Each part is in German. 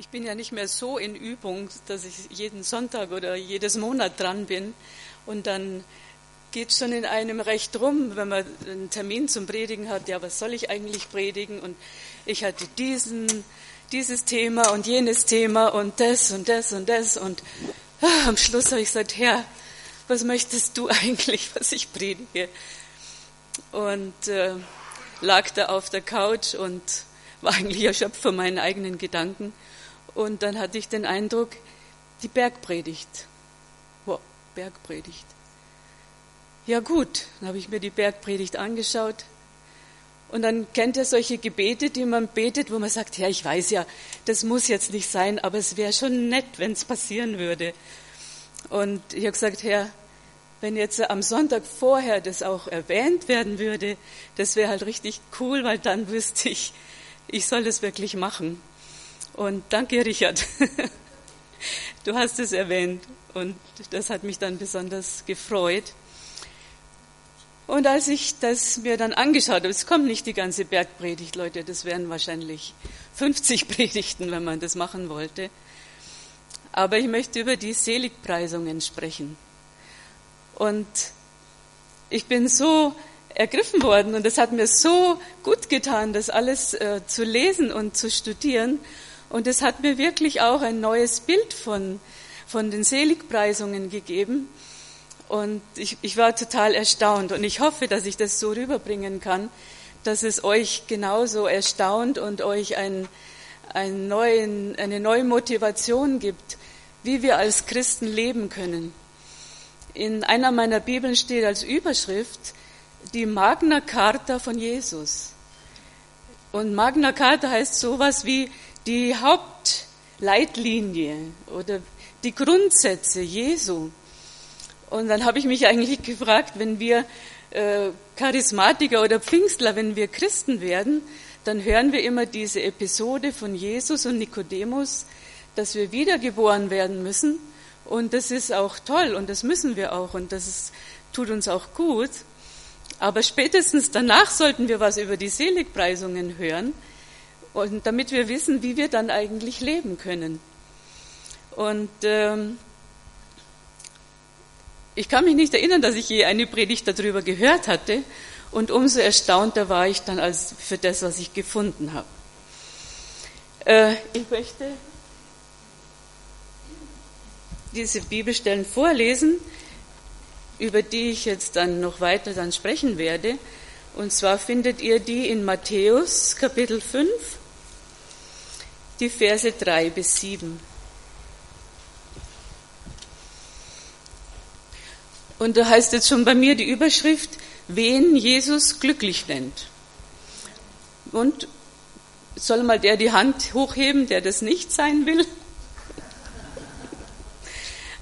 ich bin ja nicht mehr so in Übung, dass ich jeden Sonntag oder jedes Monat dran bin. Und dann geht schon in einem recht rum, wenn man einen Termin zum Predigen hat. Ja, was soll ich eigentlich predigen? Und ich hatte diesen, dieses Thema und jenes Thema und das und das und das. Und ah, am Schluss habe ich gesagt, Herr, was möchtest du eigentlich, was ich predige? Und äh, lag da auf der Couch und war eigentlich erschöpft von meinen eigenen Gedanken. Und dann hatte ich den Eindruck, die Bergpredigt. Wow, Bergpredigt. Ja gut, dann habe ich mir die Bergpredigt angeschaut. Und dann kennt ihr solche Gebete, die man betet, wo man sagt, ja, ich weiß ja, das muss jetzt nicht sein, aber es wäre schon nett, wenn es passieren würde. Und ich habe gesagt, Herr, wenn jetzt am Sonntag vorher das auch erwähnt werden würde, das wäre halt richtig cool, weil dann wüsste ich, ich soll das wirklich machen. Und danke, Richard. Du hast es erwähnt und das hat mich dann besonders gefreut. Und als ich das mir dann angeschaut habe, es kommt nicht die ganze Bergpredigt, Leute, das wären wahrscheinlich 50 Predigten, wenn man das machen wollte. Aber ich möchte über die Seligpreisungen sprechen. Und ich bin so ergriffen worden und es hat mir so gut getan, das alles äh, zu lesen und zu studieren. Und es hat mir wirklich auch ein neues Bild von, von den Seligpreisungen gegeben. Und ich, ich war total erstaunt. Und ich hoffe, dass ich das so rüberbringen kann, dass es euch genauso erstaunt und euch ein, ein neuen, eine neue Motivation gibt, wie wir als Christen leben können. In einer meiner Bibeln steht als Überschrift die Magna Carta von Jesus. Und Magna Carta heißt sowas wie die Hauptleitlinie oder die Grundsätze Jesu. Und dann habe ich mich eigentlich gefragt, wenn wir äh, Charismatiker oder Pfingstler, wenn wir Christen werden, dann hören wir immer diese Episode von Jesus und Nikodemus, dass wir wiedergeboren werden müssen. Und das ist auch toll und das müssen wir auch und das ist, tut uns auch gut. Aber spätestens danach sollten wir was über die Seligpreisungen hören, und damit wir wissen, wie wir dann eigentlich leben können. Und ähm, ich kann mich nicht erinnern, dass ich je eine Predigt darüber gehört hatte. Und umso erstaunter war ich dann als für das, was ich gefunden habe. Äh, ich möchte diese Bibelstellen vorlesen, über die ich jetzt dann noch weiter dann sprechen werde. Und zwar findet ihr die in Matthäus Kapitel 5, die Verse 3 bis 7. Und da heißt jetzt schon bei mir die Überschrift, wen Jesus glücklich nennt. Und soll mal der die Hand hochheben, der das nicht sein will?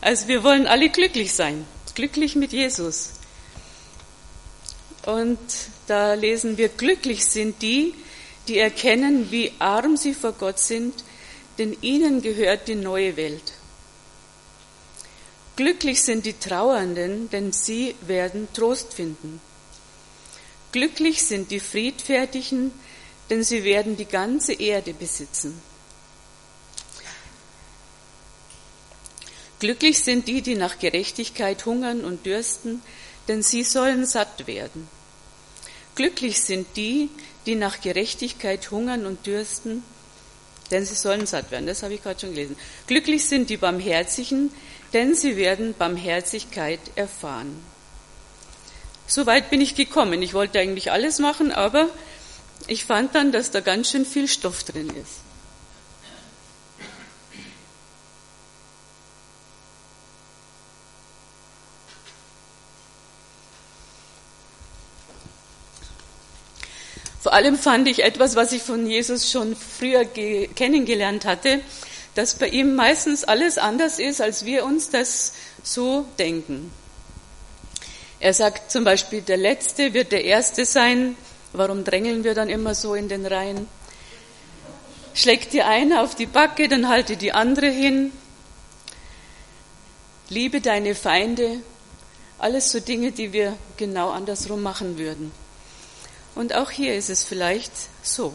Also wir wollen alle glücklich sein, glücklich mit Jesus. Und da lesen wir, glücklich sind die, die erkennen, wie arm sie vor Gott sind, denn ihnen gehört die neue Welt. Glücklich sind die Trauernden, denn sie werden Trost finden. Glücklich sind die Friedfertigen, denn sie werden die ganze Erde besitzen. Glücklich sind die, die nach Gerechtigkeit hungern und dürsten, denn sie sollen satt werden. Glücklich sind die, die nach Gerechtigkeit hungern und dürsten, denn sie sollen satt werden. Das habe ich gerade schon gelesen. Glücklich sind die Barmherzigen, denn sie werden Barmherzigkeit erfahren. Soweit bin ich gekommen. Ich wollte eigentlich alles machen, aber ich fand dann, dass da ganz schön viel Stoff drin ist. Vor allem fand ich etwas, was ich von Jesus schon früher kennengelernt hatte, dass bei ihm meistens alles anders ist, als wir uns das so denken. Er sagt zum Beispiel, der Letzte wird der Erste sein. Warum drängeln wir dann immer so in den Reihen? Schlägt dir einer auf die Backe, dann halte die andere hin. Liebe deine Feinde. Alles so Dinge, die wir genau andersrum machen würden. Und auch hier ist es vielleicht so.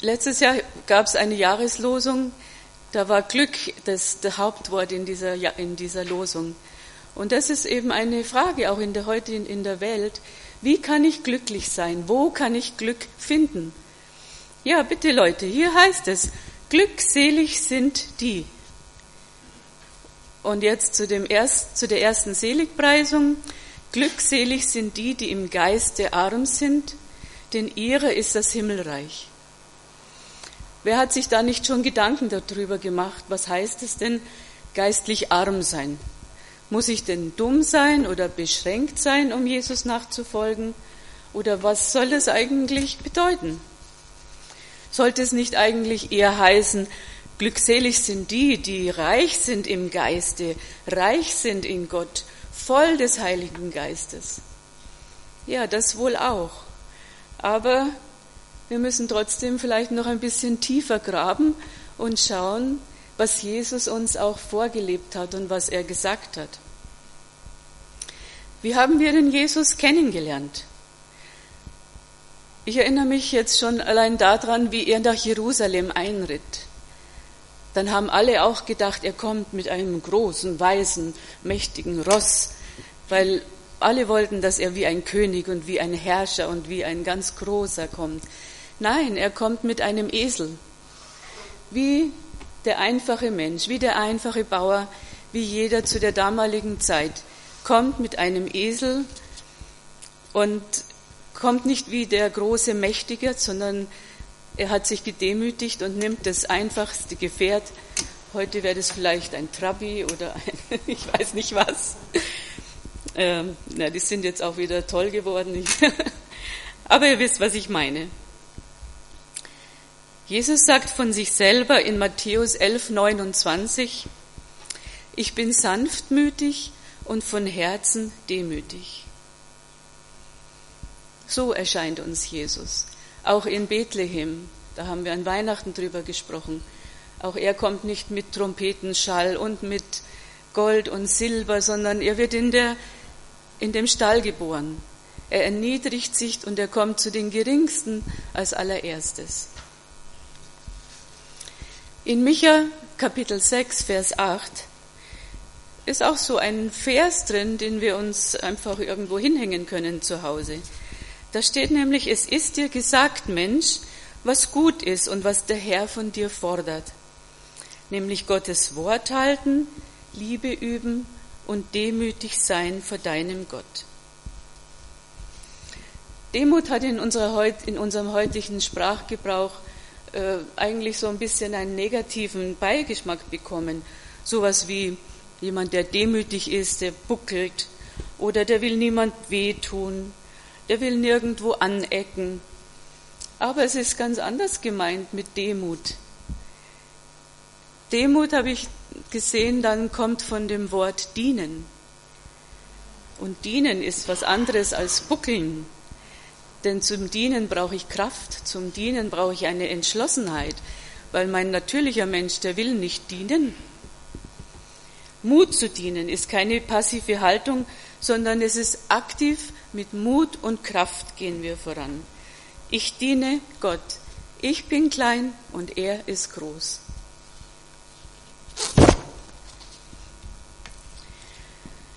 Letztes Jahr gab es eine Jahreslosung, da war Glück das, das Hauptwort in dieser, in dieser Losung. Und das ist eben eine Frage auch in der heutigen in der Welt. Wie kann ich glücklich sein? Wo kann ich Glück finden? Ja, bitte Leute, hier heißt es, glückselig sind die. Und jetzt zu, dem erst, zu der ersten Seligpreisung. Glückselig sind die, die im Geiste arm sind, denn ihre ist das Himmelreich. Wer hat sich da nicht schon Gedanken darüber gemacht? Was heißt es denn, geistlich arm sein? Muss ich denn dumm sein oder beschränkt sein, um Jesus nachzufolgen? Oder was soll das eigentlich bedeuten? Sollte es nicht eigentlich eher heißen, glückselig sind die, die reich sind im Geiste, reich sind in Gott, voll des Heiligen Geistes? Ja, das wohl auch. Aber wir müssen trotzdem vielleicht noch ein bisschen tiefer graben und schauen, was Jesus uns auch vorgelebt hat und was er gesagt hat. Wie haben wir den Jesus kennengelernt? Ich erinnere mich jetzt schon allein daran, wie er nach Jerusalem einritt. Dann haben alle auch gedacht, er kommt mit einem großen, weißen, mächtigen Ross, weil alle wollten, dass er wie ein König und wie ein Herrscher und wie ein ganz großer kommt. Nein, er kommt mit einem Esel. Wie der einfache Mensch, wie der einfache Bauer, wie jeder zu der damaligen Zeit, kommt mit einem Esel und kommt nicht wie der große Mächtige, sondern er hat sich gedemütigt und nimmt das einfachste Gefährt. Heute wäre das vielleicht ein Trabi oder ein, ich weiß nicht was. Ähm, na, die sind jetzt auch wieder toll geworden. Aber ihr wisst, was ich meine. Jesus sagt von sich selber in Matthäus 11, 29, ich bin sanftmütig und von Herzen demütig. So erscheint uns Jesus. Auch in Bethlehem, da haben wir an Weihnachten drüber gesprochen. Auch er kommt nicht mit Trompetenschall und mit Gold und Silber, sondern er wird in, der, in dem Stall geboren. Er erniedrigt sich und er kommt zu den Geringsten als allererstes. In Micha Kapitel 6, Vers 8 ist auch so ein Vers drin, den wir uns einfach irgendwo hinhängen können zu Hause. Da steht nämlich, es ist dir gesagt, Mensch, was gut ist und was der Herr von dir fordert. Nämlich Gottes Wort halten, Liebe üben und demütig sein vor deinem Gott. Demut hat in, unserer, in unserem heutigen Sprachgebrauch äh, eigentlich so ein bisschen einen negativen Beigeschmack bekommen. Sowas wie jemand, der demütig ist, der buckelt oder der will niemand wehtun, der will nirgendwo anecken. Aber es ist ganz anders gemeint mit Demut. Demut habe ich gesehen, dann kommt von dem Wort dienen. Und dienen ist was anderes als buckeln. Denn zum Dienen brauche ich Kraft, zum Dienen brauche ich eine Entschlossenheit, weil mein natürlicher Mensch, der will nicht dienen. Mut zu dienen ist keine passive Haltung, sondern es ist aktiv, mit Mut und Kraft gehen wir voran. Ich diene Gott. Ich bin klein und er ist groß.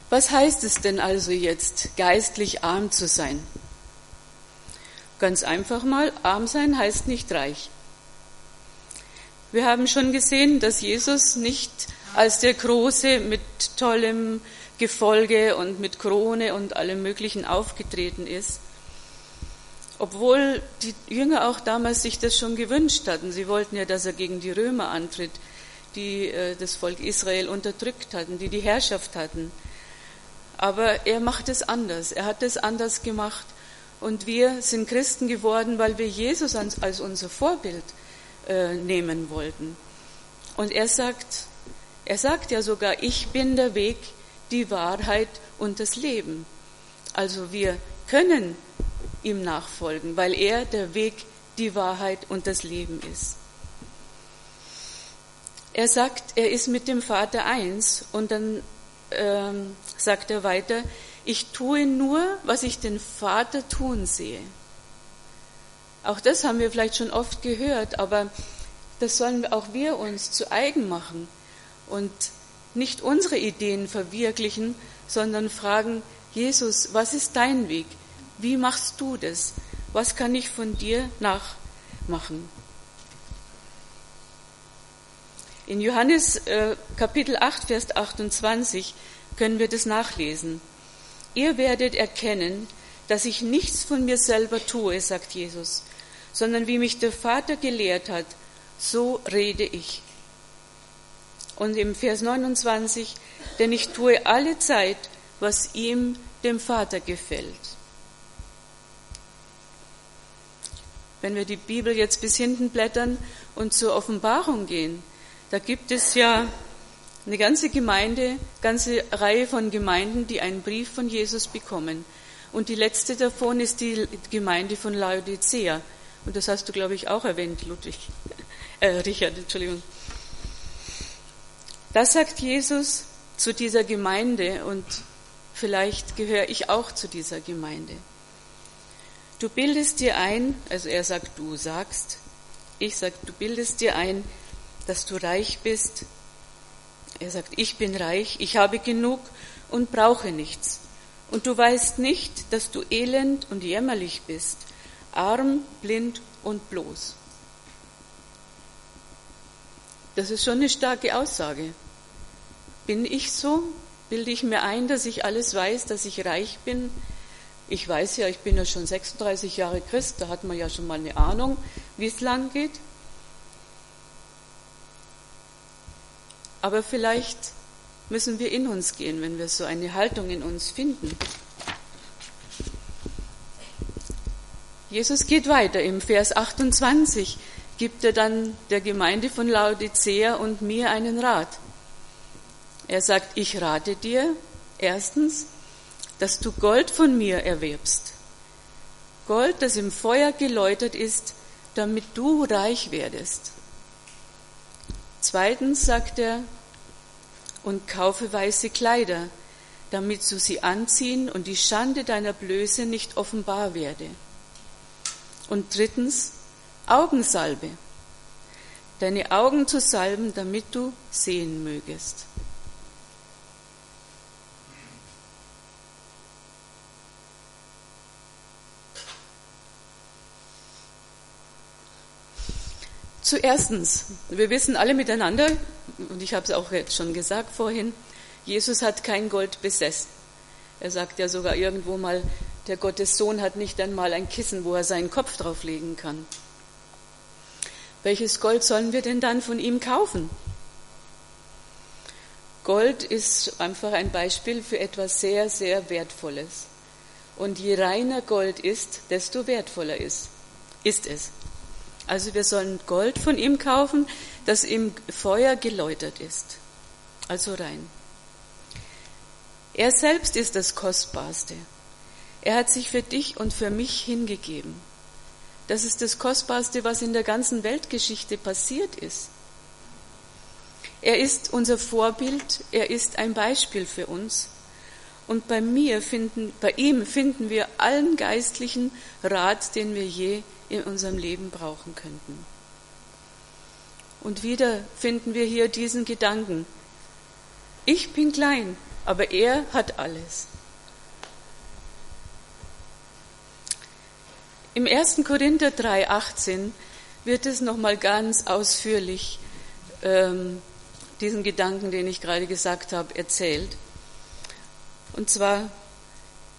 Was heißt es denn also jetzt, geistlich arm zu sein? Ganz einfach mal, arm sein heißt nicht reich. Wir haben schon gesehen, dass Jesus nicht als der Große mit tollem Gefolge und mit Krone und allem Möglichen aufgetreten ist. Obwohl die Jünger auch damals sich das schon gewünscht hatten. Sie wollten ja, dass er gegen die Römer antritt, die äh, das Volk Israel unterdrückt hatten, die die Herrschaft hatten. Aber er macht es anders. Er hat es anders gemacht. Und wir sind Christen geworden, weil wir Jesus als unser Vorbild äh, nehmen wollten. Und er sagt, er sagt ja sogar, ich bin der Weg, die Wahrheit und das Leben. Also wir können ihm nachfolgen, weil er der Weg, die Wahrheit und das Leben ist. Er sagt, er ist mit dem Vater eins und dann ähm, sagt er weiter, ich tue nur, was ich den Vater tun sehe. Auch das haben wir vielleicht schon oft gehört, aber das sollen auch wir uns zu eigen machen und nicht unsere Ideen verwirklichen, sondern fragen, Jesus, was ist dein Weg? Wie machst du das? Was kann ich von dir nachmachen? In Johannes äh, Kapitel 8, Vers 28 können wir das nachlesen. Ihr werdet erkennen, dass ich nichts von mir selber tue, sagt Jesus, sondern wie mich der Vater gelehrt hat, so rede ich. Und im Vers 29, denn ich tue alle Zeit, was ihm, dem Vater, gefällt. Wenn wir die Bibel jetzt bis hinten blättern und zur Offenbarung gehen, da gibt es ja eine ganze Gemeinde, ganze Reihe von Gemeinden, die einen Brief von Jesus bekommen. Und die letzte davon ist die Gemeinde von Laodicea. Und das hast du, glaube ich, auch erwähnt, Ludwig. Äh, Richard, Entschuldigung. Das sagt Jesus zu dieser Gemeinde und vielleicht gehöre ich auch zu dieser Gemeinde. Du bildest dir ein, also er sagt, du sagst, ich sag, du bildest dir ein, dass du reich bist. Er sagt, ich bin reich, ich habe genug und brauche nichts. Und du weißt nicht, dass du elend und jämmerlich bist, arm, blind und bloß. Das ist schon eine starke Aussage. Bin ich so? Bilde ich mir ein, dass ich alles weiß, dass ich reich bin? Ich weiß ja, ich bin ja schon 36 Jahre Christ, da hat man ja schon mal eine Ahnung, wie es lang geht. Aber vielleicht müssen wir in uns gehen, wenn wir so eine Haltung in uns finden. Jesus geht weiter im Vers 28 gibt er dann der Gemeinde von Laodicea und mir einen Rat. Er sagt, ich rate dir erstens, dass du Gold von mir erwirbst. Gold, das im Feuer geläutert ist, damit du reich werdest. Zweitens sagt er, und kaufe weiße Kleider, damit du sie anziehen und die Schande deiner Blöße nicht offenbar werde. Und drittens, Augensalbe, deine Augen zu salben, damit du sehen mögest. Zuerstens, wir wissen alle miteinander, und ich habe es auch jetzt schon gesagt vorhin, Jesus hat kein Gold besessen. Er sagt ja sogar irgendwo mal, der Gottes Sohn hat nicht einmal ein Kissen, wo er seinen Kopf drauflegen kann. Welches Gold sollen wir denn dann von ihm kaufen? Gold ist einfach ein Beispiel für etwas sehr, sehr Wertvolles. Und je reiner Gold ist, desto wertvoller ist, ist es. Also wir sollen Gold von ihm kaufen, das im Feuer geläutert ist. Also rein. Er selbst ist das Kostbarste. Er hat sich für dich und für mich hingegeben. Das ist das Kostbarste, was in der ganzen Weltgeschichte passiert ist. Er ist unser Vorbild, er ist ein Beispiel für uns. Und bei mir finden, bei ihm finden wir allen geistlichen Rat, den wir je in unserem Leben brauchen könnten. Und wieder finden wir hier diesen Gedanken. Ich bin klein, aber er hat alles. Im 1. Korinther 3,18 wird es nochmal ganz ausführlich, ähm, diesen Gedanken, den ich gerade gesagt habe, erzählt. Und zwar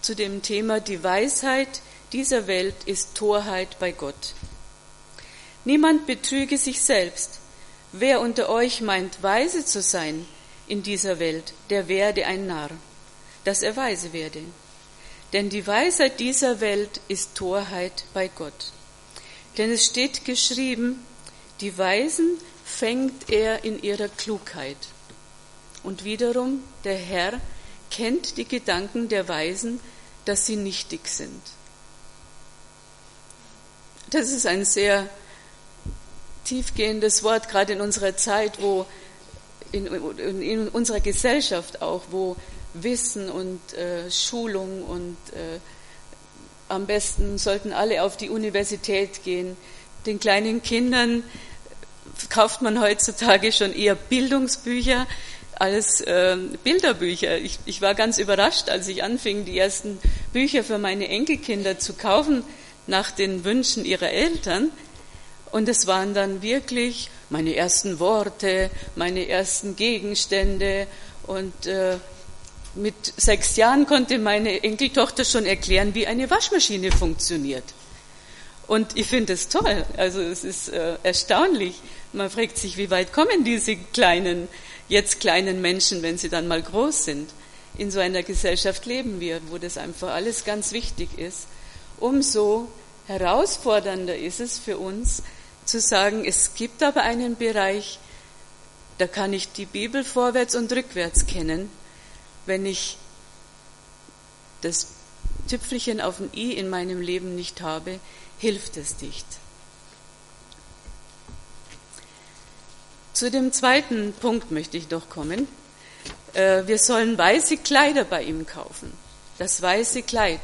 zu dem Thema, die Weisheit dieser Welt ist Torheit bei Gott. Niemand betrüge sich selbst. Wer unter euch meint, weise zu sein in dieser Welt, der werde ein Narr, dass er weise werde. Denn die Weisheit dieser Welt ist Torheit bei Gott. Denn es steht geschrieben, die Weisen fängt er in ihrer Klugheit. Und wiederum, der Herr kennt die Gedanken der Weisen, dass sie nichtig sind. Das ist ein sehr tiefgehendes Wort, gerade in unserer Zeit, wo in, in unserer Gesellschaft auch, wo Wissen und äh, Schulung und äh, am besten sollten alle auf die Universität gehen. Den kleinen Kindern kauft man heutzutage schon eher Bildungsbücher als äh, Bilderbücher. Ich, ich war ganz überrascht, als ich anfing, die ersten Bücher für meine Enkelkinder zu kaufen nach den Wünschen ihrer Eltern. Und es waren dann wirklich meine ersten Worte, meine ersten Gegenstände. Und äh, mit sechs Jahren konnte meine Enkeltochter schon erklären, wie eine Waschmaschine funktioniert. Und ich finde es toll. Also es ist äh, erstaunlich. Man fragt sich, wie weit kommen diese kleinen, jetzt kleinen Menschen, wenn sie dann mal groß sind. In so einer Gesellschaft leben wir, wo das einfach alles ganz wichtig ist. Umso herausfordernder ist es für uns, zu sagen, es gibt aber einen Bereich, da kann ich die Bibel vorwärts und rückwärts kennen, wenn ich das Tüpfelchen auf dem i in meinem Leben nicht habe, hilft es nicht. Zu dem zweiten Punkt möchte ich noch kommen. Äh, wir sollen weiße Kleider bei ihm kaufen. Das weiße Kleid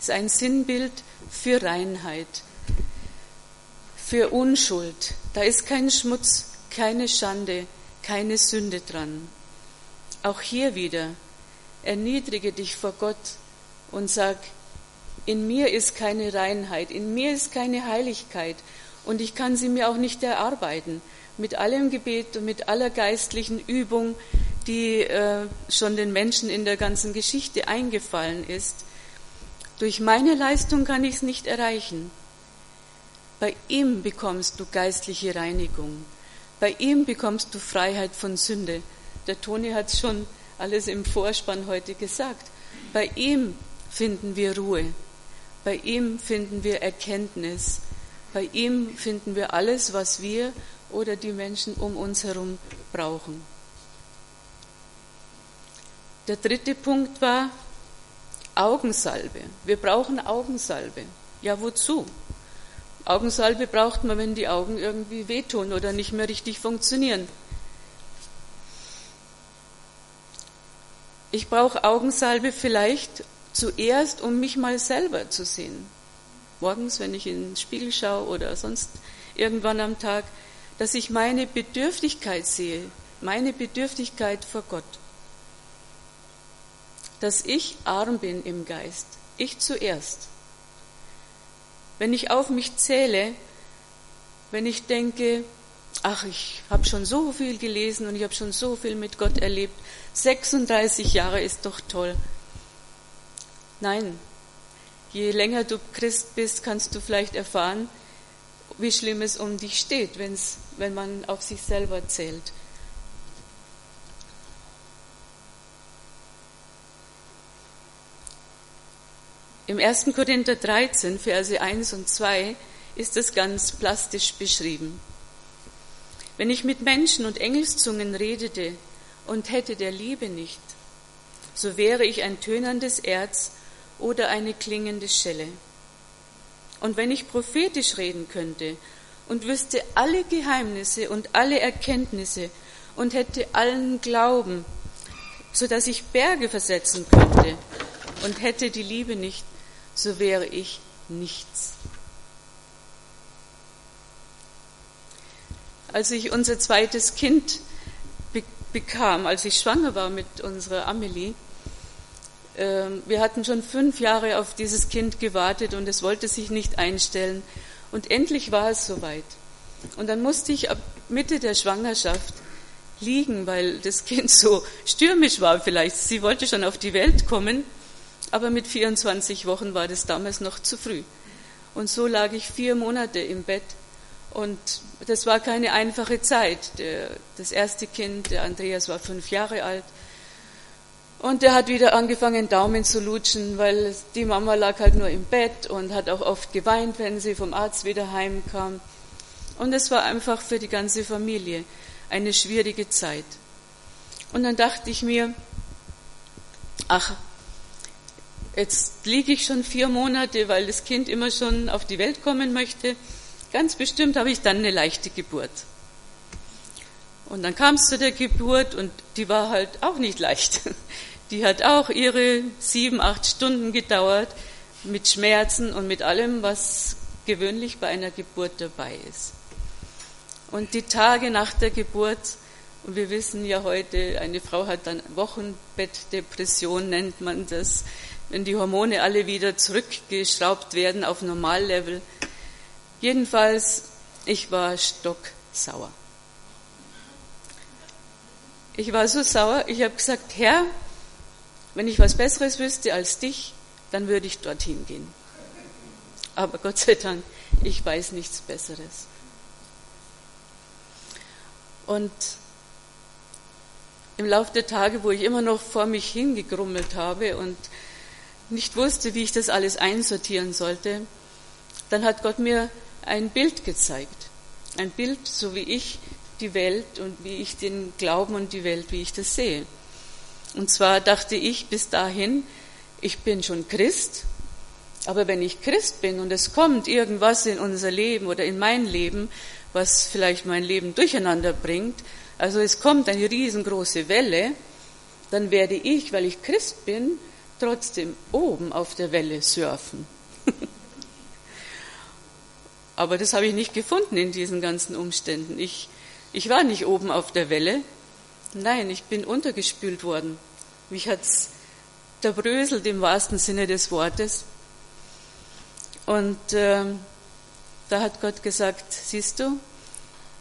ist ein Sinnbild für Reinheit, für Unschuld. Da ist kein Schmutz, keine Schande, keine Sünde dran. Auch hier wieder, erniedrige dich vor Gott und sag, in mir ist keine Reinheit, in mir ist keine Heiligkeit und ich kann sie mir auch nicht erarbeiten. Mit allem Gebet und mit aller geistlichen Übung, die äh, schon den Menschen in der ganzen Geschichte eingefallen ist. Durch meine Leistung kann ich es nicht erreichen. Bei ihm bekommst du geistliche Reinigung. Bei ihm bekommst du Freiheit von Sünde. Der Toni hat schon alles im Vorspann heute gesagt. Bei ihm finden wir Ruhe. Bei ihm finden wir Erkenntnis. Bei ihm finden wir alles, was wir oder die Menschen um uns herum brauchen. Der dritte Punkt war Augensalbe. Wir brauchen Augensalbe. Ja, wozu? Augensalbe braucht man, wenn die Augen irgendwie wehtun oder nicht mehr richtig funktionieren. Ich brauche Augensalbe vielleicht zuerst, um mich mal selber zu sehen. Morgens, wenn ich in den Spiegel schaue oder sonst irgendwann am Tag, dass ich meine Bedürftigkeit sehe, meine Bedürftigkeit vor Gott. Dass ich arm bin im Geist, ich zuerst. Wenn ich auf mich zähle, wenn ich denke, ach, ich habe schon so viel gelesen und ich habe schon so viel mit Gott erlebt, 36 Jahre ist doch toll. Nein, je länger du Christ bist, kannst du vielleicht erfahren, wie schlimm es um dich steht, wenn's, wenn man auf sich selber zählt. Im 1. Korinther 13, Verse 1 und 2 ist es ganz plastisch beschrieben. Wenn ich mit Menschen und Engelszungen redete und hätte der Liebe nicht, so wäre ich ein tönerndes Erz oder eine klingende Schelle. Und wenn ich prophetisch reden könnte und wüsste alle Geheimnisse und alle Erkenntnisse und hätte allen Glauben, so dass ich Berge versetzen könnte und hätte die Liebe nicht, so wäre ich nichts. Als ich unser zweites Kind bekam, als ich schwanger war mit unserer Amelie, wir hatten schon fünf Jahre auf dieses Kind gewartet und es wollte sich nicht einstellen. Und endlich war es soweit. Und dann musste ich ab Mitte der Schwangerschaft liegen, weil das Kind so stürmisch war vielleicht. Sie wollte schon auf die Welt kommen aber mit 24 Wochen war das damals noch zu früh. Und so lag ich vier Monate im Bett und das war keine einfache Zeit. Das erste Kind, der Andreas, war fünf Jahre alt. Und der hat wieder angefangen, Daumen zu lutschen, weil die Mama lag halt nur im Bett und hat auch oft geweint, wenn sie vom Arzt wieder heimkam. Und es war einfach für die ganze Familie eine schwierige Zeit. Und dann dachte ich mir, ach, Jetzt liege ich schon vier Monate, weil das Kind immer schon auf die Welt kommen möchte. Ganz bestimmt habe ich dann eine leichte Geburt. Und dann kam es zu der Geburt und die war halt auch nicht leicht. Die hat auch ihre sieben, acht Stunden gedauert, mit Schmerzen und mit allem, was gewöhnlich bei einer Geburt dabei ist. Und die Tage nach der Geburt, und wir wissen ja heute, eine Frau hat dann Wochenbettdepression, nennt man das, wenn die Hormone alle wieder zurückgeschraubt werden auf Normallevel. Jedenfalls, ich war stocksauer. Ich war so sauer, ich habe gesagt, Herr, wenn ich was Besseres wüsste als dich, dann würde ich dorthin gehen. Aber Gott sei Dank, ich weiß nichts Besseres. Und im Laufe der Tage, wo ich immer noch vor mich hingegrummelt habe und nicht wusste, wie ich das alles einsortieren sollte, dann hat Gott mir ein Bild gezeigt. Ein Bild, so wie ich die Welt und wie ich den Glauben und die Welt, wie ich das sehe. Und zwar dachte ich bis dahin, ich bin schon Christ, aber wenn ich Christ bin und es kommt irgendwas in unser Leben oder in mein Leben, was vielleicht mein Leben durcheinander bringt, also es kommt eine riesengroße Welle, dann werde ich, weil ich Christ bin, trotzdem oben auf der Welle surfen. Aber das habe ich nicht gefunden in diesen ganzen Umständen. Ich, ich war nicht oben auf der Welle. Nein, ich bin untergespült worden. Mich hat's zerbröselt im wahrsten Sinne des Wortes. Und äh, da hat Gott gesagt, siehst du,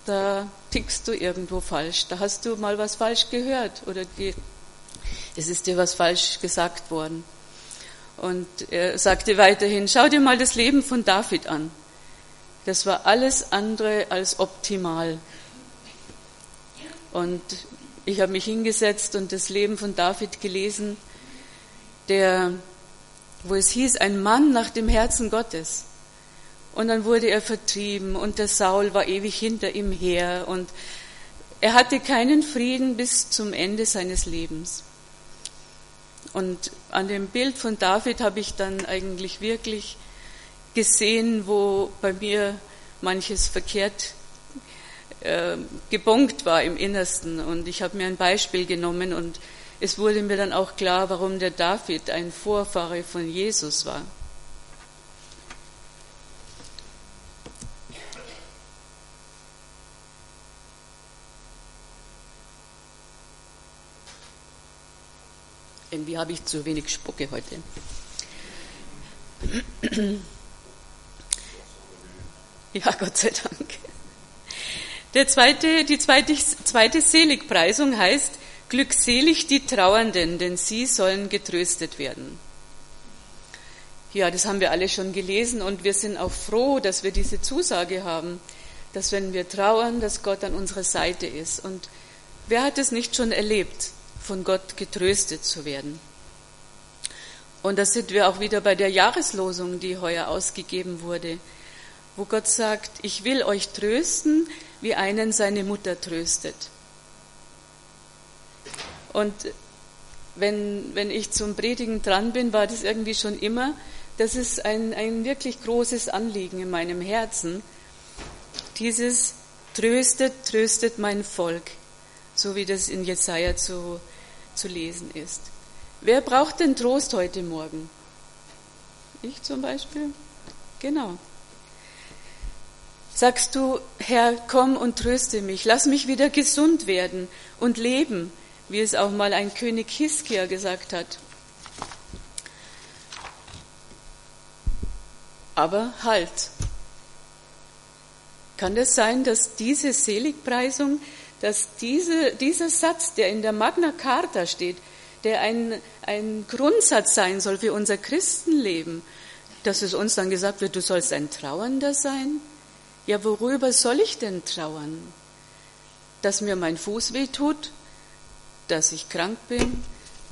da tickst du irgendwo falsch, da hast du mal was falsch gehört oder es ist dir was falsch gesagt worden. Und er sagte weiterhin, schau dir mal das Leben von David an. Das war alles andere als optimal. Und ich habe mich hingesetzt und das Leben von David gelesen, der, wo es hieß, ein Mann nach dem Herzen Gottes. Und dann wurde er vertrieben und der Saul war ewig hinter ihm her und er hatte keinen Frieden bis zum Ende seines Lebens. Und an dem Bild von David habe ich dann eigentlich wirklich gesehen, wo bei mir manches verkehrt äh, gebongt war im Innersten. Und ich habe mir ein Beispiel genommen und es wurde mir dann auch klar, warum der David ein Vorfahre von Jesus war. Irgendwie habe ich zu wenig Spucke heute. Ja, Gott sei Dank. Der zweite, die zweite, zweite Seligpreisung heißt, glückselig die Trauernden, denn sie sollen getröstet werden. Ja, das haben wir alle schon gelesen und wir sind auch froh, dass wir diese Zusage haben, dass wenn wir trauern, dass Gott an unserer Seite ist. Und wer hat es nicht schon erlebt? von Gott getröstet zu werden. Und da sind wir auch wieder bei der Jahreslosung, die heuer ausgegeben wurde, wo Gott sagt, ich will euch trösten, wie einen seine Mutter tröstet. Und wenn, wenn ich zum Predigen dran bin, war das irgendwie schon immer, das ist ein, ein wirklich großes Anliegen in meinem Herzen. Dieses tröstet, tröstet mein Volk, so wie das in Jesaja zu zu lesen ist. Wer braucht den Trost heute Morgen? Ich zum Beispiel? Genau. Sagst du, Herr, komm und tröste mich, lass mich wieder gesund werden und leben, wie es auch mal ein König Hiskia gesagt hat. Aber halt. Kann es sein, dass diese Seligpreisung dass diese, dieser Satz, der in der Magna Carta steht, der ein, ein Grundsatz sein soll für unser Christenleben, dass es uns dann gesagt wird, du sollst ein Trauernder sein? Ja, worüber soll ich denn trauern? Dass mir mein Fuß weh tut, dass ich krank bin,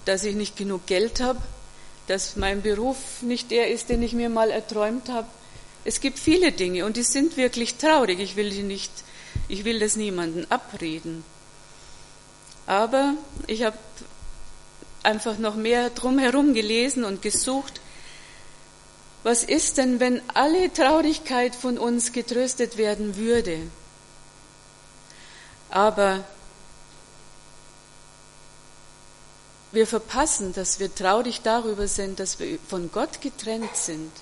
dass ich nicht genug Geld habe, dass mein Beruf nicht der ist, den ich mir mal erträumt habe. Es gibt viele Dinge und die sind wirklich traurig. Ich will die nicht ich will das niemanden abreden. Aber ich habe einfach noch mehr drumherum gelesen und gesucht, was ist denn, wenn alle Traurigkeit von uns getröstet werden würde? Aber wir verpassen, dass wir traurig darüber sind, dass wir von Gott getrennt sind,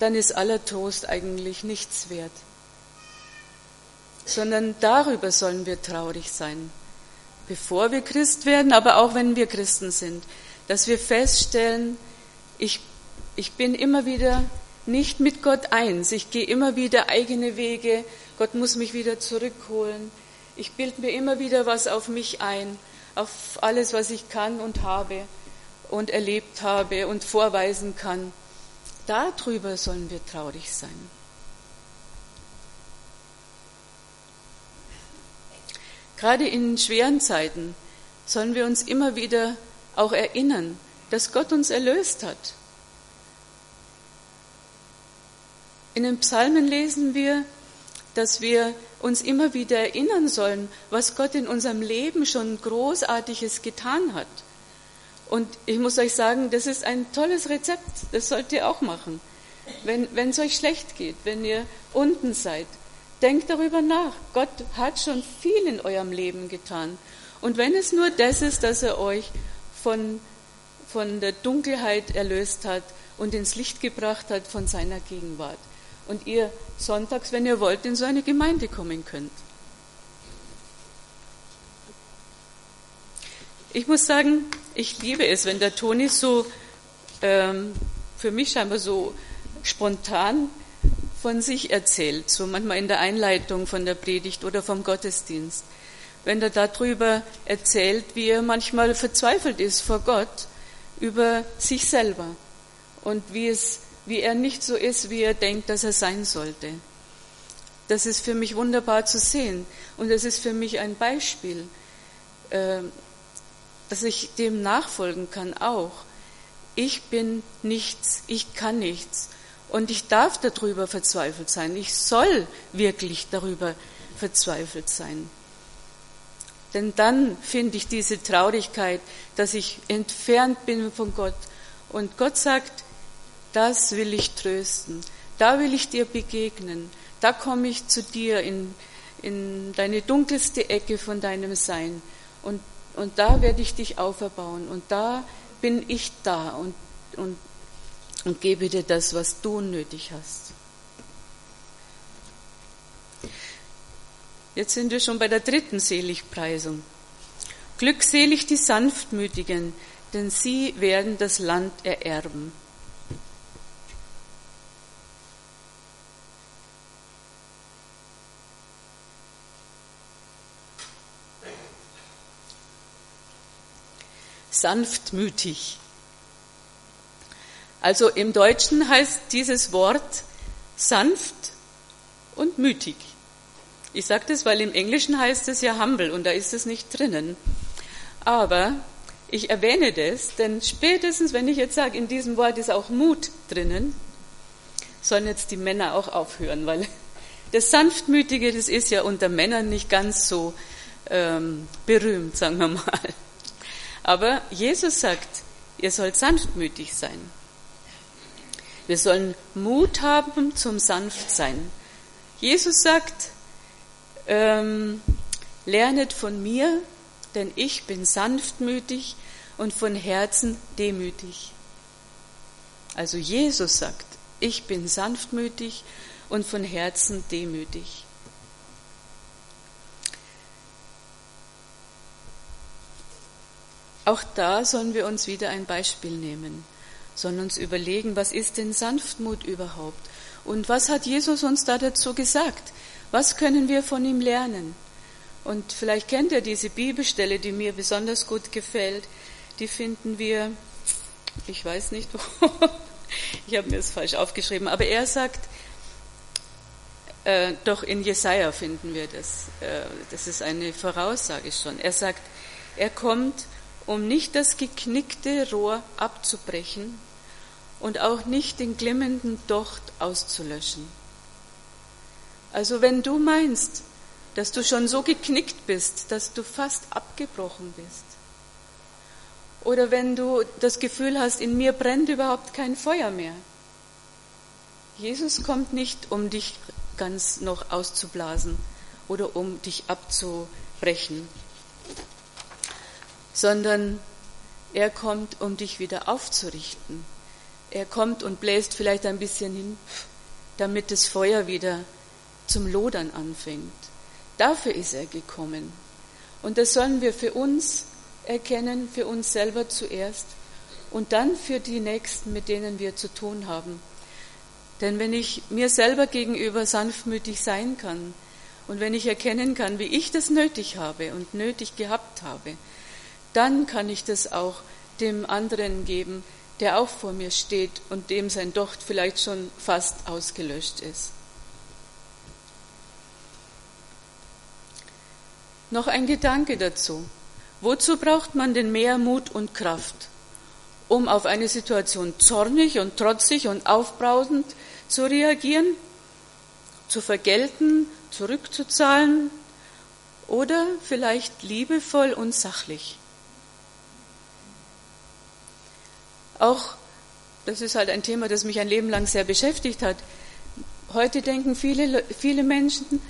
dann ist aller Trost eigentlich nichts wert. Sondern darüber sollen wir traurig sein, bevor wir Christ werden, aber auch wenn wir Christen sind, dass wir feststellen, ich, ich bin immer wieder nicht mit Gott eins, ich gehe immer wieder eigene Wege, Gott muss mich wieder zurückholen, ich bilde mir immer wieder was auf mich ein, auf alles, was ich kann und habe und erlebt habe und vorweisen kann. Darüber sollen wir traurig sein. Gerade in schweren Zeiten sollen wir uns immer wieder auch erinnern, dass Gott uns erlöst hat. In den Psalmen lesen wir, dass wir uns immer wieder erinnern sollen, was Gott in unserem Leben schon Großartiges getan hat. Und ich muss euch sagen, das ist ein tolles Rezept, das sollt ihr auch machen. Wenn, es euch schlecht geht, wenn ihr unten seid, denkt darüber nach. Gott hat schon viel in eurem Leben getan. Und wenn es nur das ist, dass er euch von, von der Dunkelheit erlöst hat und ins Licht gebracht hat von seiner Gegenwart und ihr sonntags, wenn ihr wollt, in so eine Gemeinde kommen könnt. Ich muss sagen, ich liebe es, wenn der Toni so ähm, für mich scheinbar so spontan von sich erzählt, so manchmal in der Einleitung von der Predigt oder vom Gottesdienst. Wenn er darüber erzählt, wie er manchmal verzweifelt ist vor Gott über sich selber und wie es wie er nicht so ist, wie er denkt, dass er sein sollte. Das ist für mich wunderbar zu sehen und es ist für mich ein Beispiel, äh, dass ich dem nachfolgen kann auch. Ich bin nichts, ich kann nichts und ich darf darüber verzweifelt sein. Ich soll wirklich darüber verzweifelt sein. Denn dann finde ich diese Traurigkeit, dass ich entfernt bin von Gott. Und Gott sagt, das will ich trösten, da will ich dir begegnen, da komme ich zu dir in, in deine dunkelste Ecke von deinem Sein. Und, und da werde ich dich auferbauen. Und da bin ich da. Und, und, und gebe dir das, was du nötig hast. Jetzt sind wir schon bei der dritten Seligpreisung. Glückselig die Sanftmütigen, denn sie werden das Land ererben. sanftmütig. Also im Deutschen heißt dieses Wort sanft und mütig. Ich sage das, weil im Englischen heißt es ja humble und da ist es nicht drinnen. Aber ich erwähne das, denn spätestens, wenn ich jetzt sage, in diesem Wort ist auch Mut drinnen, sollen jetzt die Männer auch aufhören, weil das Sanftmütige, das ist ja unter Männern nicht ganz so ähm, berühmt, sagen wir mal. Aber Jesus sagt, ihr sollt sanftmütig sein. Wir sollen Mut haben zum Sanftsein. Jesus sagt, ähm, lernet von mir, denn ich bin sanftmütig und von Herzen demütig. Also Jesus sagt, ich bin sanftmütig und von Herzen demütig. Auch da sollen wir uns wieder ein Beispiel nehmen, sollen uns überlegen, was ist denn Sanftmut überhaupt? Und was hat Jesus uns da dazu gesagt? Was können wir von ihm lernen? Und vielleicht kennt ihr diese Bibelstelle, die mir besonders gut gefällt. Die finden wir, ich weiß nicht wo, ich habe mir es falsch aufgeschrieben, aber er sagt, äh, doch in Jesaja finden wir das. Äh, das ist eine Voraussage schon. Er sagt, er kommt um nicht das geknickte Rohr abzubrechen und auch nicht den glimmenden Docht auszulöschen. Also wenn du meinst, dass du schon so geknickt bist, dass du fast abgebrochen bist, oder wenn du das Gefühl hast, in mir brennt überhaupt kein Feuer mehr, Jesus kommt nicht, um dich ganz noch auszublasen oder um dich abzubrechen sondern er kommt, um dich wieder aufzurichten. Er kommt und bläst vielleicht ein bisschen hin, damit das Feuer wieder zum Lodern anfängt. Dafür ist er gekommen. Und das sollen wir für uns erkennen, für uns selber zuerst und dann für die Nächsten, mit denen wir zu tun haben. Denn wenn ich mir selber gegenüber sanftmütig sein kann und wenn ich erkennen kann, wie ich das nötig habe und nötig gehabt habe, dann kann ich das auch dem anderen geben, der auch vor mir steht und dem sein Docht vielleicht schon fast ausgelöscht ist. Noch ein Gedanke dazu. Wozu braucht man denn mehr Mut und Kraft? Um auf eine Situation zornig und trotzig und aufbrausend zu reagieren, zu vergelten, zurückzuzahlen oder vielleicht liebevoll und sachlich? Auch, das ist halt ein Thema, das mich ein Leben lang sehr beschäftigt hat. Heute denken viele, viele Menschen,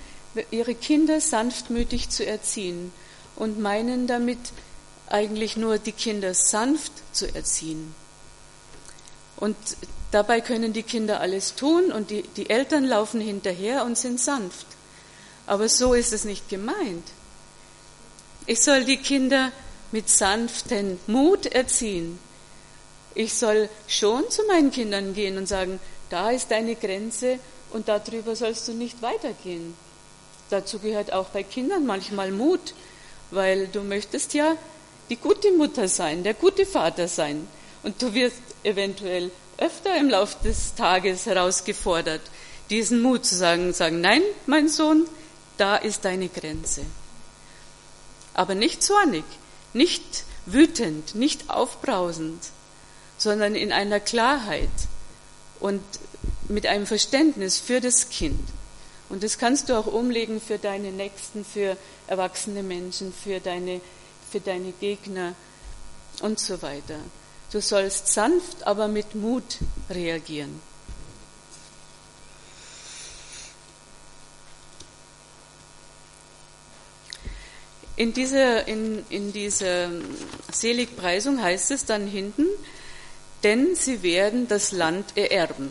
ihre Kinder sanftmütig zu erziehen und meinen damit eigentlich nur die Kinder sanft zu erziehen. Und dabei können die Kinder alles tun und die, die Eltern laufen hinterher und sind sanft. Aber so ist es nicht gemeint. Ich soll die Kinder mit sanftem Mut erziehen. Ich soll schon zu meinen Kindern gehen und sagen, da ist deine Grenze und darüber sollst du nicht weitergehen. Dazu gehört auch bei Kindern manchmal Mut, weil du möchtest ja die gute Mutter sein, der gute Vater sein. Und du wirst eventuell öfter im Laufe des Tages herausgefordert, diesen Mut zu sagen, sagen, nein, mein Sohn, da ist deine Grenze. Aber nicht zornig, nicht wütend, nicht aufbrausend, sondern in einer Klarheit und mit einem Verständnis für das Kind. Und das kannst du auch umlegen für deine Nächsten, für erwachsene Menschen, für deine, für deine Gegner und so weiter. Du sollst sanft, aber mit Mut reagieren. In dieser, in, in dieser Seligpreisung heißt es dann hinten, denn sie werden das Land ererben.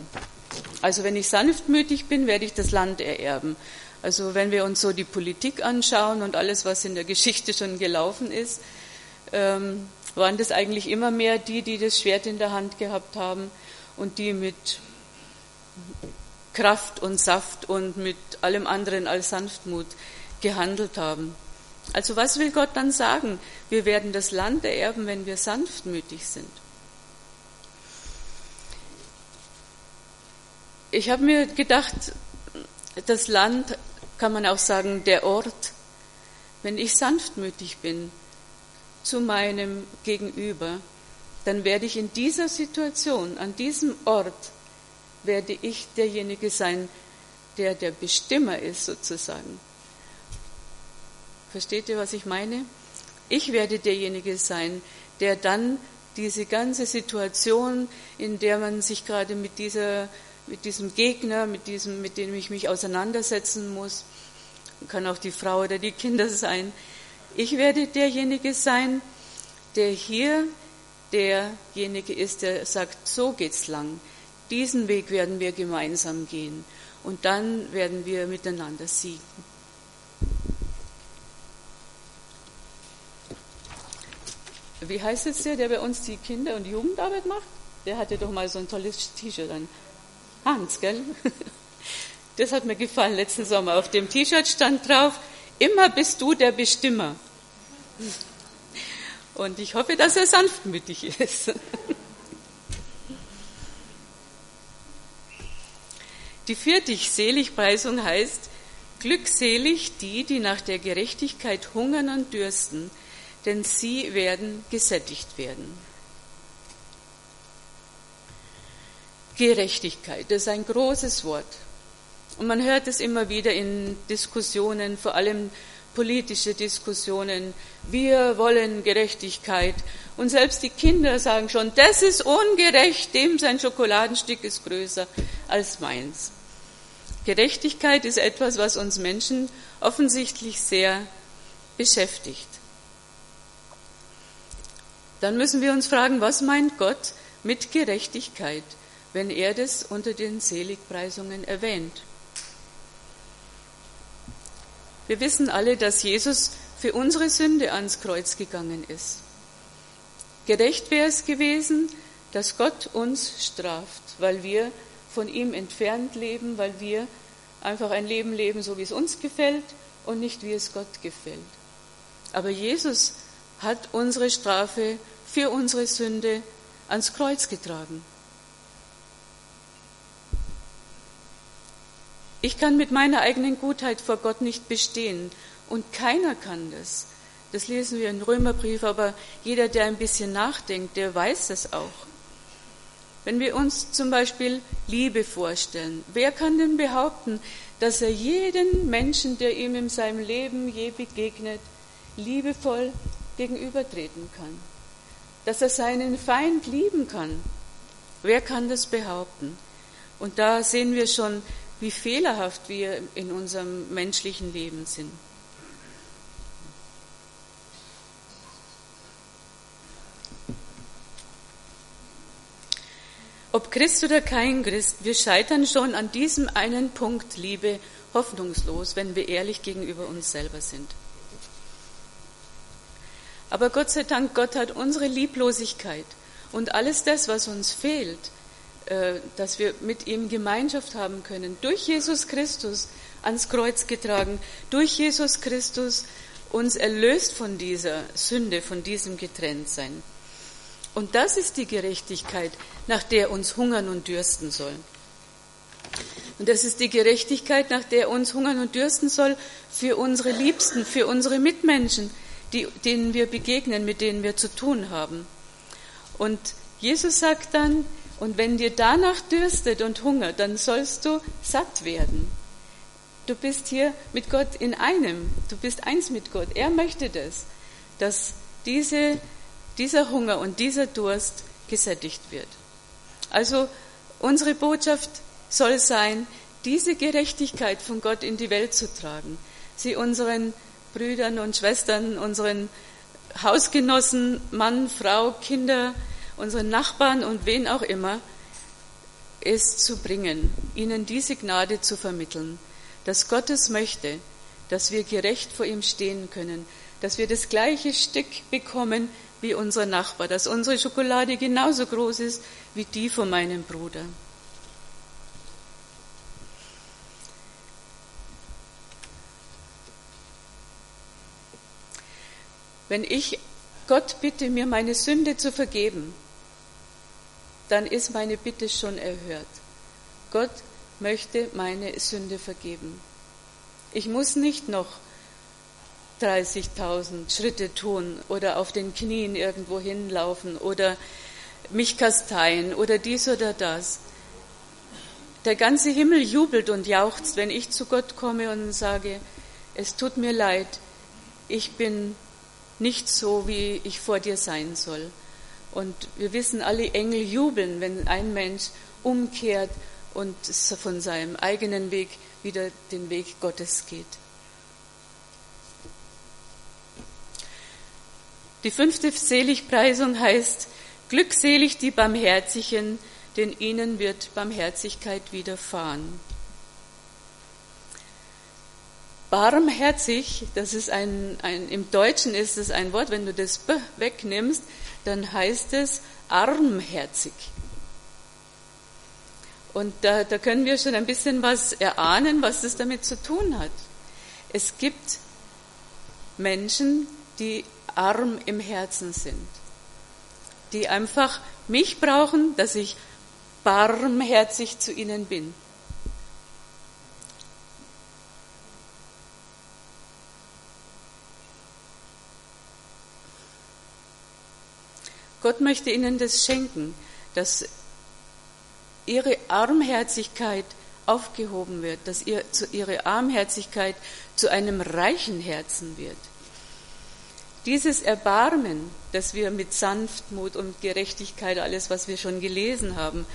Also wenn ich sanftmütig bin, werde ich das Land ererben. Also wenn wir uns so die Politik anschauen und alles, was in der Geschichte schon gelaufen ist, ähm, waren das eigentlich immer mehr die, die das Schwert in der Hand gehabt haben und die mit Kraft und Saft und mit allem anderen als Sanftmut gehandelt haben. Also was will Gott dann sagen? Wir werden das Land ererben, wenn wir sanftmütig sind. Ich habe mir gedacht, das Land kann man auch sagen, der Ort, wenn ich sanftmütig bin zu meinem Gegenüber, dann werde ich in dieser Situation, an diesem Ort, werde ich derjenige sein, der der Bestimmer ist sozusagen. Versteht ihr, was ich meine? Ich werde derjenige sein, der dann diese ganze Situation, in der man sich gerade mit dieser mit diesem Gegner, mit, diesem, mit dem ich mich auseinandersetzen muss. Kann auch die Frau oder die Kinder sein. Ich werde derjenige sein, der hier derjenige ist, der sagt, so geht's lang. Diesen Weg werden wir gemeinsam gehen. Und dann werden wir miteinander siegen. Wie heißt es der, der bei uns die Kinder- und Jugendarbeit macht? Der hatte doch mal so ein tolles T-Shirt an. Hans, gell? Das hat mir gefallen letzten Sommer. Auf dem T-Shirt stand drauf, immer bist du der Bestimmer. Und ich hoffe, dass er sanftmütig ist. Die vierte Seligpreisung heißt, glückselig die, die nach der Gerechtigkeit hungern und dürsten, denn sie werden gesättigt werden. Gerechtigkeit, das ist ein großes Wort. Und man hört es immer wieder in Diskussionen, vor allem politische Diskussionen. Wir wollen Gerechtigkeit. Und selbst die Kinder sagen schon, das ist ungerecht, dem sein Schokoladenstück ist größer als meins. Gerechtigkeit ist etwas, was uns Menschen offensichtlich sehr beschäftigt. dann müssen wir uns fragen, was meint Gott mit Gerechtigkeit, wenn er das unter den Seligpreisungen erwähnt? Wir wissen alle, dass Jesus für unsere Sünde ans Kreuz gegangen ist. Gerecht wäre es gewesen, dass Gott uns straft, weil wir von ihm entfernt leben, weil wir einfach ein Leben leben, so wie es uns gefällt und nicht wie es Gott gefällt. Aber Jesus hat unsere Strafe für unsere Sünde ans Kreuz getragen. Ich kann mit meiner eigenen Gutheit vor Gott nicht bestehen und keiner kann das. Das lesen wir im Römerbrief, aber jeder, der ein bisschen nachdenkt, der weiß es auch. Wenn wir uns zum Beispiel Liebe vorstellen, wer kann denn behaupten, dass er jeden Menschen, der ihm in seinem Leben je begegnet, liebevoll gegenübertreten kann? Dass er seinen Feind lieben kann? Wer kann das behaupten? Und da sehen wir schon, wie fehlerhaft wir in unserem menschlichen Leben sind. Ob Christ oder kein Christ, wir scheitern schon an diesem einen Punkt Liebe hoffnungslos, wenn wir ehrlich gegenüber uns selber sind. Aber Gott sei Dank, Gott hat unsere Lieblosigkeit und alles das, was uns fehlt, dass wir mit ihm Gemeinschaft haben können, durch Jesus Christus ans Kreuz getragen, durch Jesus Christus uns erlöst von dieser Sünde, von diesem Getrenntsein. Und das ist die Gerechtigkeit, nach der uns hungern und dürsten soll. Und das ist die Gerechtigkeit, nach der uns hungern und dürsten soll für unsere Liebsten, für unsere Mitmenschen, die, denen wir begegnen, mit denen wir zu tun haben. Und Jesus sagt dann, und wenn dir danach dürstet und hungert, dann sollst du satt werden. Du bist hier mit Gott in einem. Du bist eins mit Gott. Er möchte das, dass diese dieser Hunger und dieser Durst gesättigt wird. Also unsere Botschaft soll sein, diese Gerechtigkeit von Gott in die Welt zu tragen, sie unseren Brüdern und Schwestern, unseren Hausgenossen, Mann, Frau, Kinder, unseren Nachbarn und wen auch immer, es zu bringen, ihnen diese Gnade zu vermitteln, dass Gott es möchte, dass wir gerecht vor ihm stehen können, dass wir das gleiche Stück bekommen wie unser Nachbar, dass unsere Schokolade genauso groß ist wie die von meinem Bruder. Wenn ich Gott bitte, mir meine Sünde zu vergeben, dann ist meine Bitte schon erhört. Gott möchte meine Sünde vergeben. Ich muss nicht noch 30.000 Schritte tun oder auf den Knien irgendwo hinlaufen oder mich kasteien oder dies oder das. Der ganze Himmel jubelt und jauchzt, wenn ich zu Gott komme und sage, es tut mir leid, ich bin nicht so, wie ich vor dir sein soll. Und wir wissen, alle Engel jubeln, wenn ein Mensch umkehrt und von seinem eigenen Weg wieder den Weg Gottes geht. Die fünfte Seligpreisung heißt, glückselig die Barmherzigen, denn ihnen wird Barmherzigkeit widerfahren. Barmherzig, das ist ein, ein, im Deutschen ist es ein Wort, wenn du das B wegnimmst, dann heißt es armherzig. Und da, da können wir schon ein bisschen was erahnen, was das damit zu tun hat. Es gibt Menschen, die arm im Herzen sind, die einfach mich brauchen, dass ich barmherzig zu ihnen bin. Gott möchte ihnen das schenken, dass ihre Armherzigkeit aufgehoben wird, dass ihre Armherzigkeit zu einem reichen Herzen wird. Dieses Erbarmen, das wir mit Sanftmut und Gerechtigkeit, alles, was wir schon gelesen haben,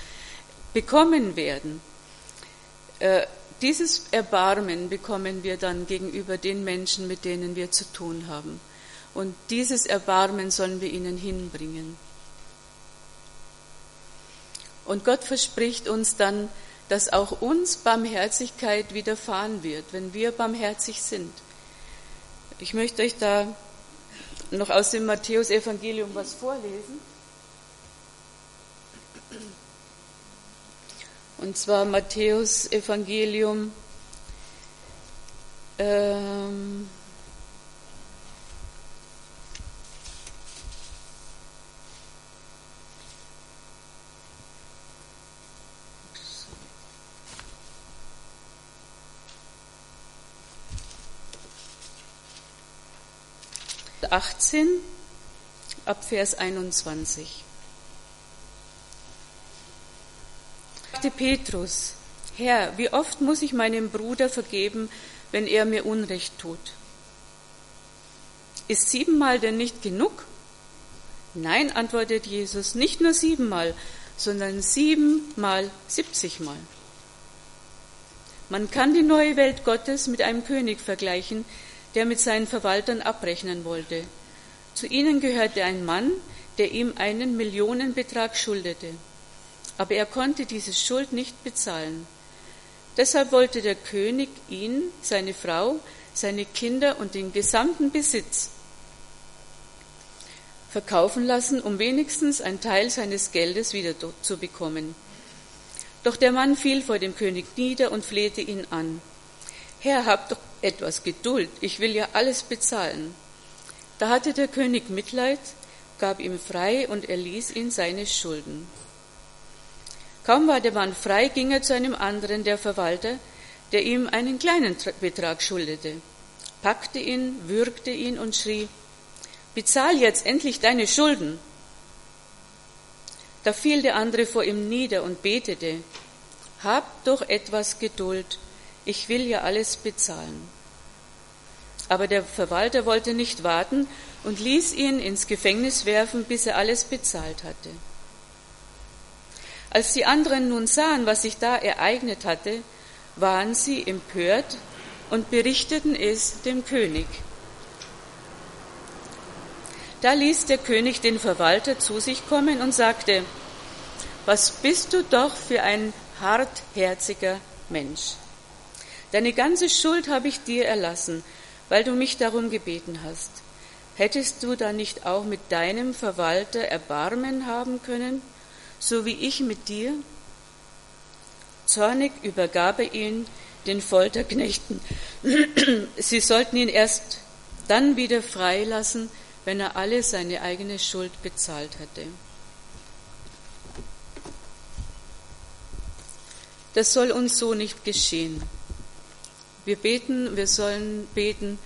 bekommen werden, äh, dieses Erbarmen bekommen wir dann gegenüber den Menschen, mit denen wir zu tun haben. Und dieses Erbarmen sollen wir ihnen hinbringen. Und Gott verspricht uns dann, dass auch uns Barmherzigkeit widerfahren wird, wenn wir barmherzig sind. Ich möchte euch da noch aus dem Matthäus-Evangelium was vorlesen. Und zwar Matthäus-Evangelium ähm, 18 ab Vers 21. sagte Petrus, Herr, wie oft muss ich meinem Bruder vergeben, wenn er mir Unrecht tut? Ist siebenmal denn nicht genug? Nein, antwortet Jesus, nicht nur siebenmal, sondern siebenmal siebzigmal. Man kann die neue Welt Gottes mit einem König vergleichen, der mit seinen Verwaltern abrechnen wollte. Zu ihnen gehörte ein Mann, der ihm einen Millionenbetrag schuldete. Aber er konnte diese Schuld nicht bezahlen. Deshalb wollte der König ihn, seine Frau, seine Kinder und den gesamten Besitz verkaufen lassen, um wenigstens einen Teil seines Geldes wieder zu bekommen. Doch der Mann fiel vor dem König nieder und flehte ihn an. Herr, hab doch etwas Geduld, ich will ja alles bezahlen. Da hatte der König Mitleid, gab ihm frei und erließ ihn seine Schulden. Kaum war der Mann frei, ging er zu einem anderen, der Verwalter, der ihm einen kleinen Betrag schuldete, packte ihn, würgte ihn und schrie, bezahl jetzt endlich deine Schulden. Da fiel der andere vor ihm nieder und betete, hab doch etwas Geduld, ich will ja alles bezahlen. Aber der Verwalter wollte nicht warten und ließ ihn ins Gefängnis werfen, bis er alles bezahlt hatte. Als die anderen nun sahen, was sich da ereignet hatte, waren sie empört und berichteten es dem König. Da ließ der König den Verwalter zu sich kommen und sagte, was bist du doch für ein hartherziger Mensch. Deine ganze Schuld habe ich dir erlassen, weil du mich darum gebeten hast. Hättest du da nicht auch mit deinem Verwalter Erbarmen haben können? so wie ich mit dir? Zornig übergab er ihn den Folterknechten. Sie sollten ihn erst dann wieder freilassen, wenn er alle seine eigene Schuld bezahlt hatte. Das soll uns so nicht geschehen. Wir beten, wir sollen beten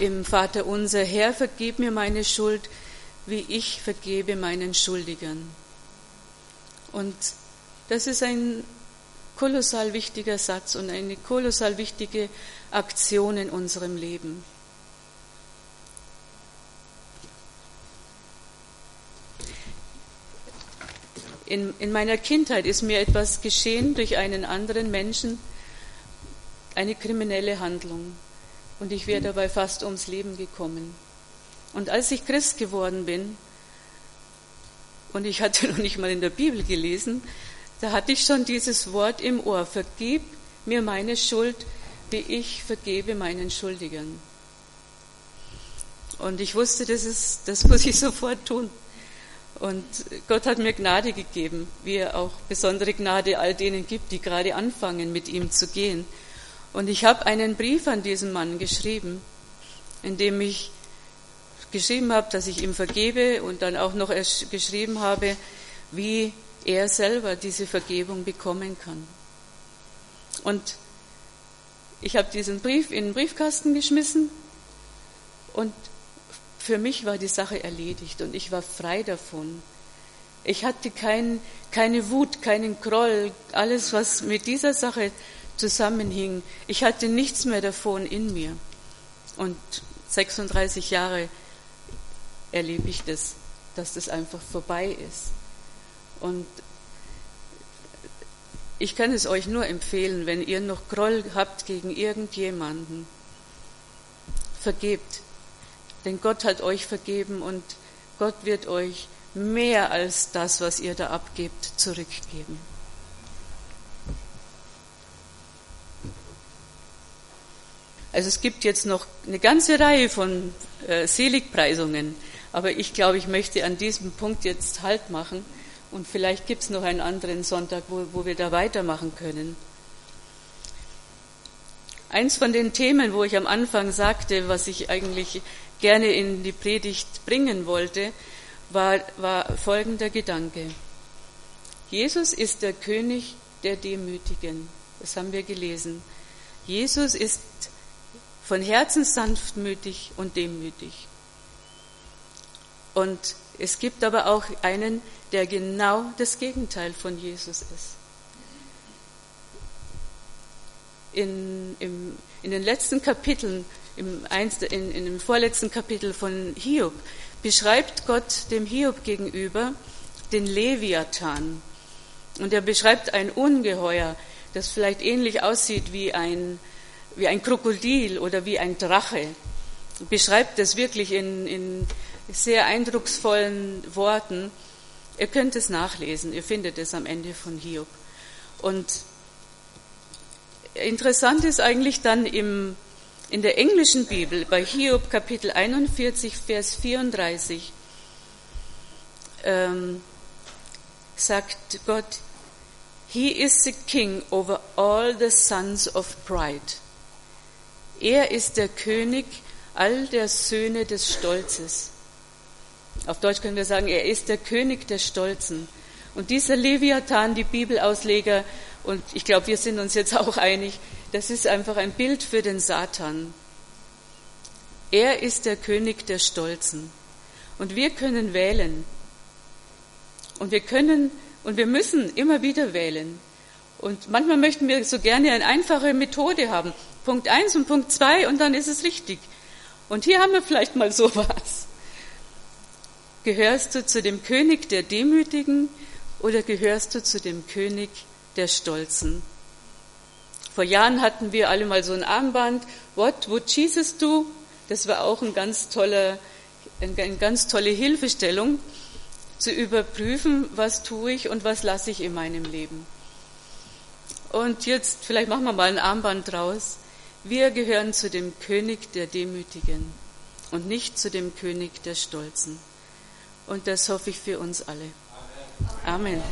im Vater unser, Herr, vergib mir meine Schuld, wie ich vergebe meinen Schuldigern. Und das ist ein kolossal wichtiger Satz und eine kolossal wichtige Aktion in unserem Leben. In, in, meiner Kindheit ist mir etwas geschehen durch einen anderen Menschen, eine kriminelle Handlung. Und ich wäre dabei fast ums Leben gekommen. Und als ich Christ geworden bin, und ich hatte noch nicht mal in der Bibel gelesen, da hatte ich schon dieses Wort im Ohr, vergib mir meine Schuld, wie ich vergebe meinen Schuldigern. Und ich wusste, das, ist, das muss ich sofort tun. Und Gott hat mir Gnade gegeben, wie er auch besondere Gnade all denen gibt, die gerade anfangen, mit ihm zu gehen. Und ich habe einen Brief an diesen Mann geschrieben, in dem ich geschrieben habe, dass ich ihm vergebe und dann auch noch geschrieben habe, wie er selber diese Vergebung bekommen kann. Und ich habe diesen Brief in den Briefkasten geschmissen und für mich war die Sache erledigt und ich war frei davon. Ich hatte kein, keine Wut, keinen Groll, alles, was mit dieser Sache zusammenhing. Ich hatte nichts mehr davon in mir. Und 36 Jahre erlebe ich das, dass das einfach vorbei ist. Und ich kann es euch nur empfehlen, wenn ihr noch Groll habt gegen irgendjemanden, vergebt. Denn Gott hat euch vergeben und Gott wird euch mehr als das, was ihr da abgebt, zurückgeben. Also es gibt jetzt noch eine ganze Reihe von äh, Seligpreisungen, aber ich glaube, ich möchte an diesem Punkt jetzt Halt machen und vielleicht gibt es noch einen anderen Sonntag, wo, wo wir da weitermachen können. Eins von den Themen, wo ich am Anfang sagte, was ich eigentlich gerne in die Predigt bringen wollte, war, war folgender Gedanke. Jesus ist der König der Demütigen. Das haben wir gelesen. Jesus ist von Herzen sanftmütig und demütig. Und es gibt aber auch einen, der genau das Gegenteil von Jesus ist. In, im, in den letzten Kapiteln, im, in, in dem vorletzten Kapitel von Hiob, beschreibt Gott dem Hiob gegenüber den Leviathan. Und er beschreibt ein Ungeheuer, das vielleicht ähnlich aussieht wie ein wie ein Krokodil oder wie ein Drache. Beschreibt das wirklich in, in sehr eindrucksvollen Worten. Ihr könnt es nachlesen, ihr findet es am Ende von Hiob. Und interessant ist eigentlich dann im, in der englischen Bibel bei Hiob Kapitel 41, Vers 34, ähm, sagt Gott, He is the king over all the sons of pride. Er ist der König all der Söhne des Stolzes. Auf Deutsch können wir sagen, er ist der König der Stolzen. Und dieser Leviathan, die Bibelausleger, und ich glaube, wir sind uns jetzt auch einig, das ist einfach ein Bild für den Satan. Er ist der König der Stolzen. Und wir können wählen. Und wir können und wir müssen immer wieder wählen. Und manchmal möchten wir so gerne eine einfache Methode haben. Punkt eins und Punkt zwei und dann ist es richtig. Und hier haben wir vielleicht mal sowas. Gehörst du zu dem König der Demütigen oder gehörst du zu dem König der Stolzen? Vor Jahren hatten wir alle mal so ein Armband, What would Jesus do? Das war auch ein ganz toller, eine ganz tolle Hilfestellung, zu überprüfen, was tue ich und was lasse ich in meinem Leben. Und jetzt, vielleicht machen wir mal ein Armband draus. Wir gehören zu dem König der Demütigen und nicht zu dem König der Stolzen. Und das hoffe ich für uns alle. Amen.